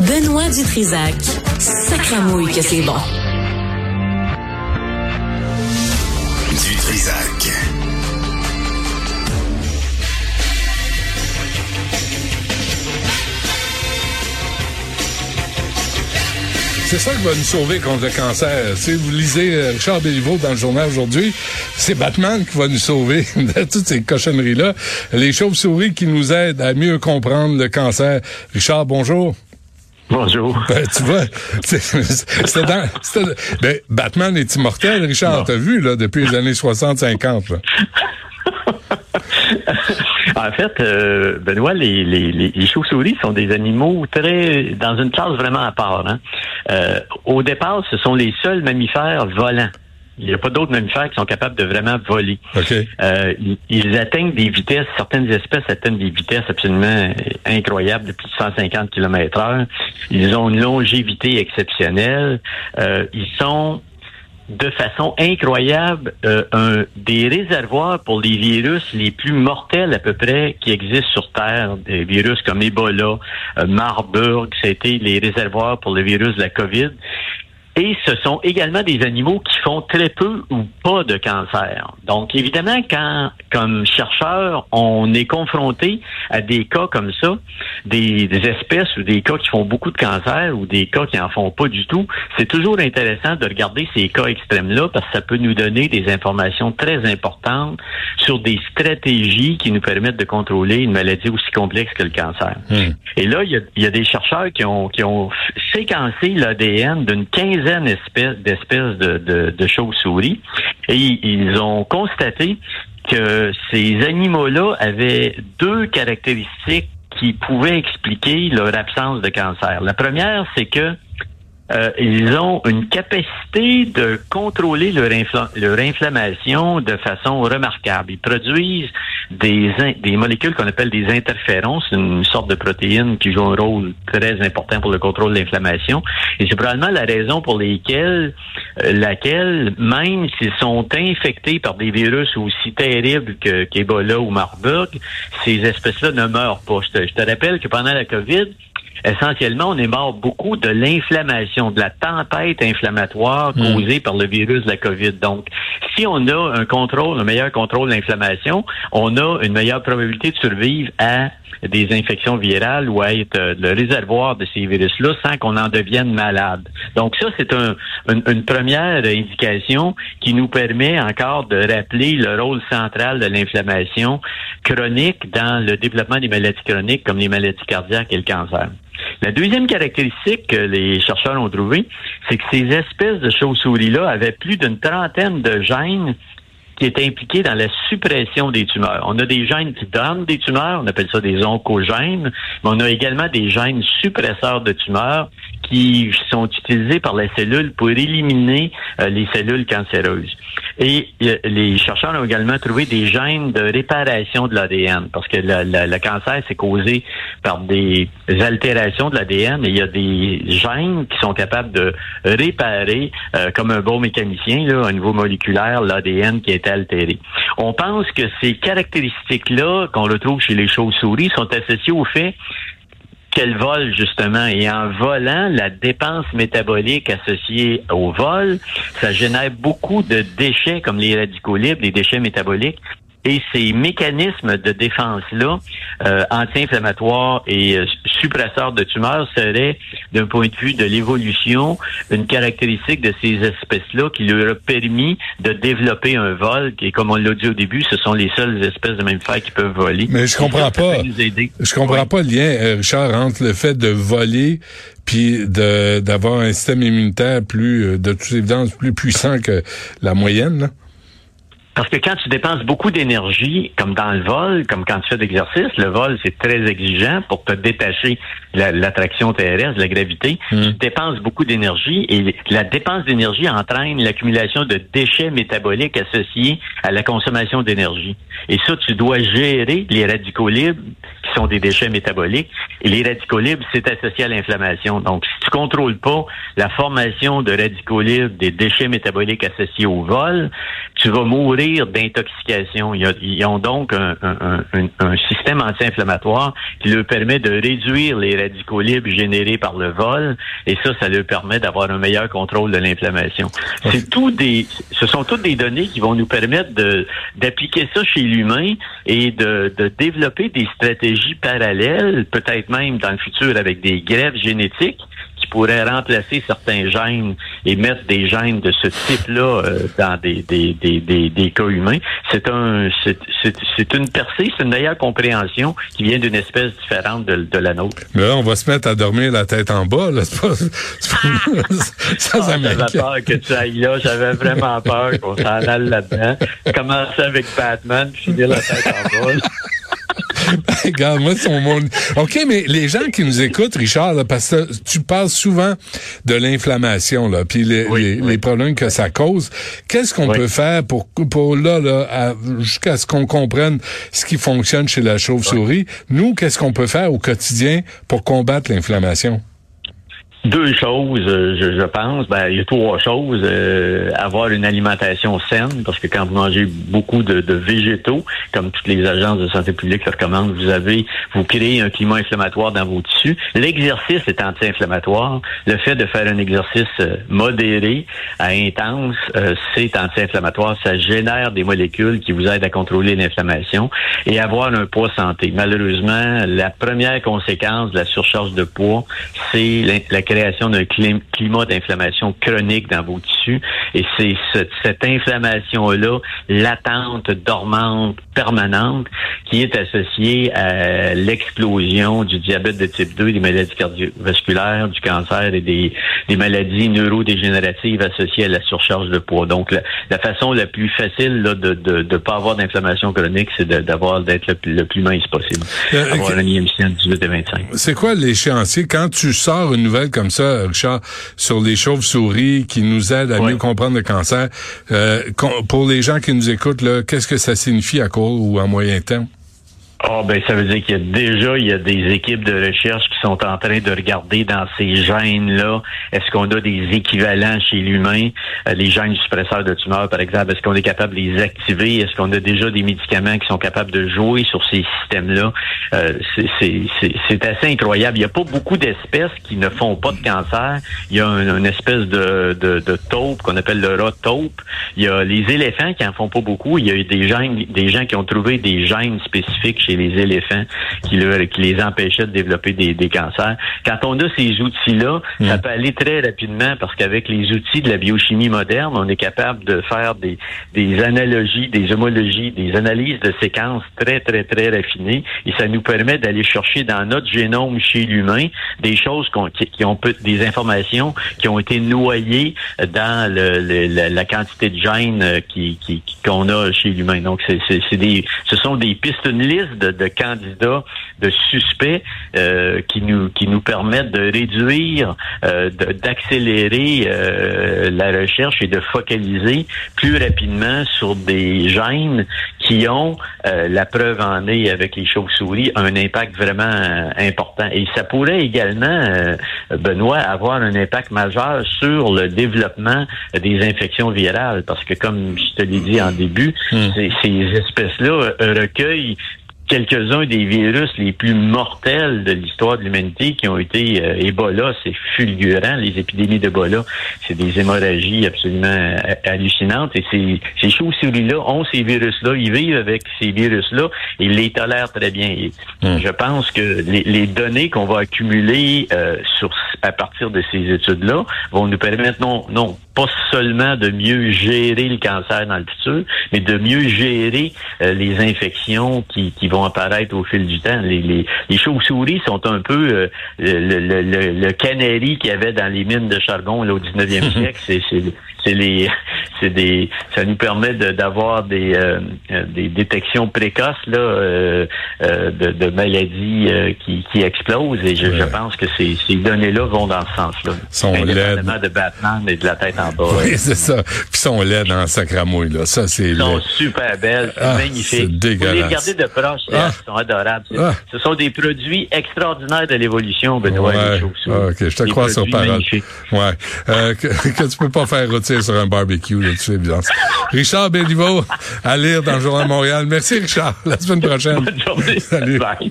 Benoît Dutrisac. Sacramouille que c'est bon. Dutrisac. C'est ça qui va nous sauver contre le cancer. Si vous lisez euh, Richard Béliveau dans le journal aujourd'hui, c'est Batman qui va nous sauver de toutes ces cochonneries-là. Les chauves-souris qui nous aident à mieux comprendre le cancer. Richard, bonjour. Bonjour. Ben, tu vois, c'est dans, ben, Batman est immortel, Richard, t'as vu, là, depuis les années 60-50, en fait, euh, Benoît, les, les, les chauves-souris sont des animaux très dans une classe vraiment à part. Hein. Euh, au départ, ce sont les seuls mammifères volants. Il n'y a pas d'autres mammifères qui sont capables de vraiment voler. Euh, ils, atteignent des vitesses, certaines espèces atteignent des vitesses absolument incroyables de plus de 150 km heure. Ils ont une longévité exceptionnelle. Euh, ils sont de façon incroyable euh, un, des réservoirs pour les virus les plus mortels à peu près qui existent sur Terre, des virus comme Ebola, euh, Marburg, c'était les réservoirs pour le virus de la COVID. Et ce sont également des animaux qui font très peu ou pas de cancer. Donc, évidemment, quand, comme chercheur, on est confronté à des cas comme ça, des, espèces ou des cas qui font beaucoup de cancer ou des cas qui en font pas du tout, c'est toujours intéressant de regarder ces cas extrêmes-là parce que ça peut nous donner des informations très importantes sur des stratégies qui nous permettent de contrôler une maladie aussi complexe que le cancer. Hmm. Et là, il y a, y a, des chercheurs qui ont, qui ont séquencé l'ADN d'une quinzaine d'espèces de, chauves-souris et ils ont constaté que ces animaux-là avaient deux caractéristiques qui pouvaient expliquer leur absence de cancer. La première, c'est que euh, ils ont une capacité de contrôler leur, inflammation de façon remarquable. Ils produisent des, molécules qu'on appelle des interférons, une sorte de protéine qui joue un rôle très important pour le contrôle de l'inflammation. Et c'est probablement la raison pour lesquelles, euh, laquelle, même s'ils sont infectés par des virus aussi terribles que qu'Ebola ou Marburg, ces espèces-là ne meurent pas. Je te rappelle que pendant la COVID, essentiellement, on est mort beaucoup de l'inflammation, de la tempête inflammatoire hmm. causée par le virus de la COVID. Donc, si on a un contrôle, un meilleur contrôle de l'inflammation, on a une meilleure probabilité de survivre à des infections virales ou à être euh, le réservoir de ces virus-là sans qu'on en devienne malade. Donc ça, c'est une, première indication qui nous permet encore de rappeler le rôle central de l'inflammation chronique dans le développement des maladies chroniques comme les maladies cardiaques et le cancer. La deuxième caractéristique que les chercheurs ont trouvé, c'est que ces espèces de chauves-souris-là avaient plus d'une trentaine de gènes qui étaient impliqués dans la suppression des tumeurs. On a des gènes qui donnent des tumeurs, on appelle ça des oncogènes, mais on a également des gènes suppresseurs de tumeurs qui sont utilisés par la cellule pour éliminer euh, les cellules cancéreuses. Et euh, les chercheurs ont également trouvé des gènes de réparation de l'ADN, parce que le cancer, c'est causé par des altérations de l'ADN, et il y a des gènes qui sont capables de réparer, euh, comme un bon mécanicien, là, au niveau moléculaire, l'ADN qui est altéré. On pense que ces caractéristiques-là qu'on retrouve chez les chauves-souris sont associées au fait qu'elle vole justement. Et en volant, la dépense métabolique associée au vol, ça génère beaucoup de déchets comme les radicaux libres, les déchets métaboliques et ces mécanismes de défense-là, euh, anti-inflammatoires et euh, suppresseurs de tumeurs, seraient, d'un point de vue de l'évolution, une caractéristique de ces espèces-là qui leur a permis de développer un vol, qui, comme on l'a dit au début, ce sont les seules espèces de mammifères qui peuvent voler. Mais je comprends pas. Je comprends pas le lien, euh, Richard, entre le fait de voler puis d'avoir un système immunitaire plus, euh, de toute évidence, plus puissant que la moyenne. Là. Parce que quand tu dépenses beaucoup d'énergie, comme dans le vol, comme quand tu fais d'exercice, le vol, c'est très exigeant pour te détacher l'attraction terrestre, la gravité. Hmm. Tu dépenses beaucoup d'énergie et la dépense d'énergie entraîne l'accumulation de déchets métaboliques associés à la consommation d'énergie. Et ça, tu dois gérer les radicaux libres, des déchets métaboliques. Et les radicaux libres, c'est associé à l'inflammation. Donc, si tu contrôles pas la formation de radicaux libres, des déchets métaboliques associés au vol, tu vas mourir d'intoxication. Ils, ont donc un, système anti-inflammatoire qui leur permet de réduire les radicaux libres générés par le vol, et ça, ça leur permet d'avoir un meilleur contrôle de l'inflammation. C'est tout des, ce sont toutes des données qui vont nous permettre de d'appliquer ça chez l'humain et de, de développer des stratégies parallèles, peut-être même dans le futur avec des greffes génétiques pourrait remplacer certains gènes et mettre des gènes de ce type-là euh, dans des, des, des, des, cas humains. C'est un c'est une percée, c'est une meilleure compréhension qui vient d'une espèce différente de, de, la nôtre. Mais là, on va se mettre à dormir la tête en bas, là. C'est pas, ça, ça J'avais peur que tu ailles là. J'avais vraiment peur qu'on s'en aille là-dedans. Commencer avec Batman, puis finir la tête en bas. Regarde, moi, c'est mon OK, mais les gens qui nous écoutent, Richard, parce que tu parles souvent de l'inflammation, là, puis les, problèmes que ça cause. Qu'est-ce qu'on peut faire pour, pour là, là jusqu'à ce qu'on comprenne ce qui fonctionne chez la chauve-souris? Nous, qu'est-ce qu'on peut faire au quotidien pour combattre l'inflammation? Deux choses, euh, je, pense. Ben, il y a trois choses. Euh, avoir une alimentation saine, parce que quand vous mangez beaucoup de, végétaux, comme toutes les agences de santé publique le recommandent, vous avez, vous créez un climat inflammatoire dans vos tissus. L'exercice est anti-inflammatoire. Le fait de faire un exercice euh, modéré à intense, c'est anti-inflammatoire. Ça génère des molécules qui vous aident à contrôler l'inflammation et avoir un poids santé. Malheureusement, la première conséquence de la surcharge de poids, c'est la création d'un climat d'inflammation chronique dans vos tissus. Et c'est cette, inflammation-là, latente, dormante, permanente, qui est associée à l'explosion du diabète de type 2, des maladies cardiovasculaires, du cancer et des, maladies neurodégénératives associées à la surcharge de poids. Donc, la, façon la plus facile là, de ne de, pas avoir d'inflammation chronique, c'est d'avoir d'être le, plus mince possible. Euh, avoir un IMC 18 et 25. C'est quoi l'échéancier? Quand tu sors une nouvelle comme ça, Richard, sur les chauves-souris qui nous aident à mieux comprendre le cancer. Euh, pour les gens qui nous écoutent, qu'est-ce que ça signifie à court ou à moyen terme? Ah ben ça veut dire qu'il y a déjà il y a des équipes de recherche qui sont en train de regarder dans ces gènes là est-ce qu'on a des équivalents chez l'humain? Euh, les gènes suppresseurs de tumeurs par exemple est-ce qu'on est capable de les activer? Est-ce qu'on a déjà des médicaments qui sont capables de jouer sur ces systèmes là euh, c'est assez incroyable. Il n'y a pas beaucoup d'espèces qui ne font pas de cancer. Il y a une espèce de, de, de taupe qu'on appelle le rat taupe il y a les éléphants qui en font pas beaucoup. Il y a des gènes des gens qui ont trouvé des gènes spécifiques chez les éléphants qui, les empêchaient de développer des, cancers. Quand on a ces outils-là, ça hmm. peut aller très rapidement parce qu'avec les outils de la biochimie moderne, on est capable de faire des, analogies, des homologies, des analyses de séquences très, très, très raffinées et ça nous permet d'aller chercher dans notre génome chez l'humain des choses qui, ont des informations qui ont été noyées dans la, quantité de gènes euh, qui, qu'on a chez l'humain. Donc, c'est, des, ce sont des pistes, une liste de, candidats, de suspects euh, qui nous qui nous permettent de réduire, euh, d'accélérer euh, la recherche et de focaliser plus rapidement sur des gènes qui ont la preuve en est avec les chauves-souris un impact vraiment important. Et ça pourrait également, Benoît, avoir un impact majeur sur le développement des infections virales, parce que comme je te l'ai dit en début, hmm. ces espèces-là recueillent quelques-uns des virus les plus mortels de l'histoire de l'humanité qui ont été euh, Ebola, c'est fulgurant, les épidémies d'Ebola, c'est des hémorragies absolument euh, hallucinantes et ces, ces chauves-souris-là ont ces virus-là, ils vivent avec ces virus-là et ils les tolèrent très bien. Hmm. Je pense que les, données qu'on va accumuler euh, sur à partir de ces études-là vont nous permettre non, non pas seulement de mieux gérer le cancer dans le futur, mais de mieux gérer les infections qui, qui vont apparaître au fil du temps. Les, les, les chauves-souris sont un peu euh, le, le, le, le canari qu'il y avait dans les mines de charbon là, au 19e siècle. C'est, c'est les c'est des ça nous permet d'avoir des euh, euh, des détections précoces là euh, de, de, maladies qui, qui explosent et je, je pense que ces, ces données là vont dans ce sens-là. Sont laides. de Batman et de la tête en bas. Oui, c'est ça. Puis sont laides dans le sacramouille là. Ça c'est. Ils sont super belles, c'est ah, magnifique. C'est dégueulasse. Vous les regardez de proche, ah. sont adorables. Ah. Ce sont des produits extraordinaires de l'évolution, Benoît. Ouais. ok, je te crois sur parole. Ouais. que, que tu peux pas faire retirer sur un barbecue, de toute évidence. Richard Béliveau, à lire dans le Journal de Montréal. Merci, Richard. La semaine prochaine. Bonne journée. Salut. Bye.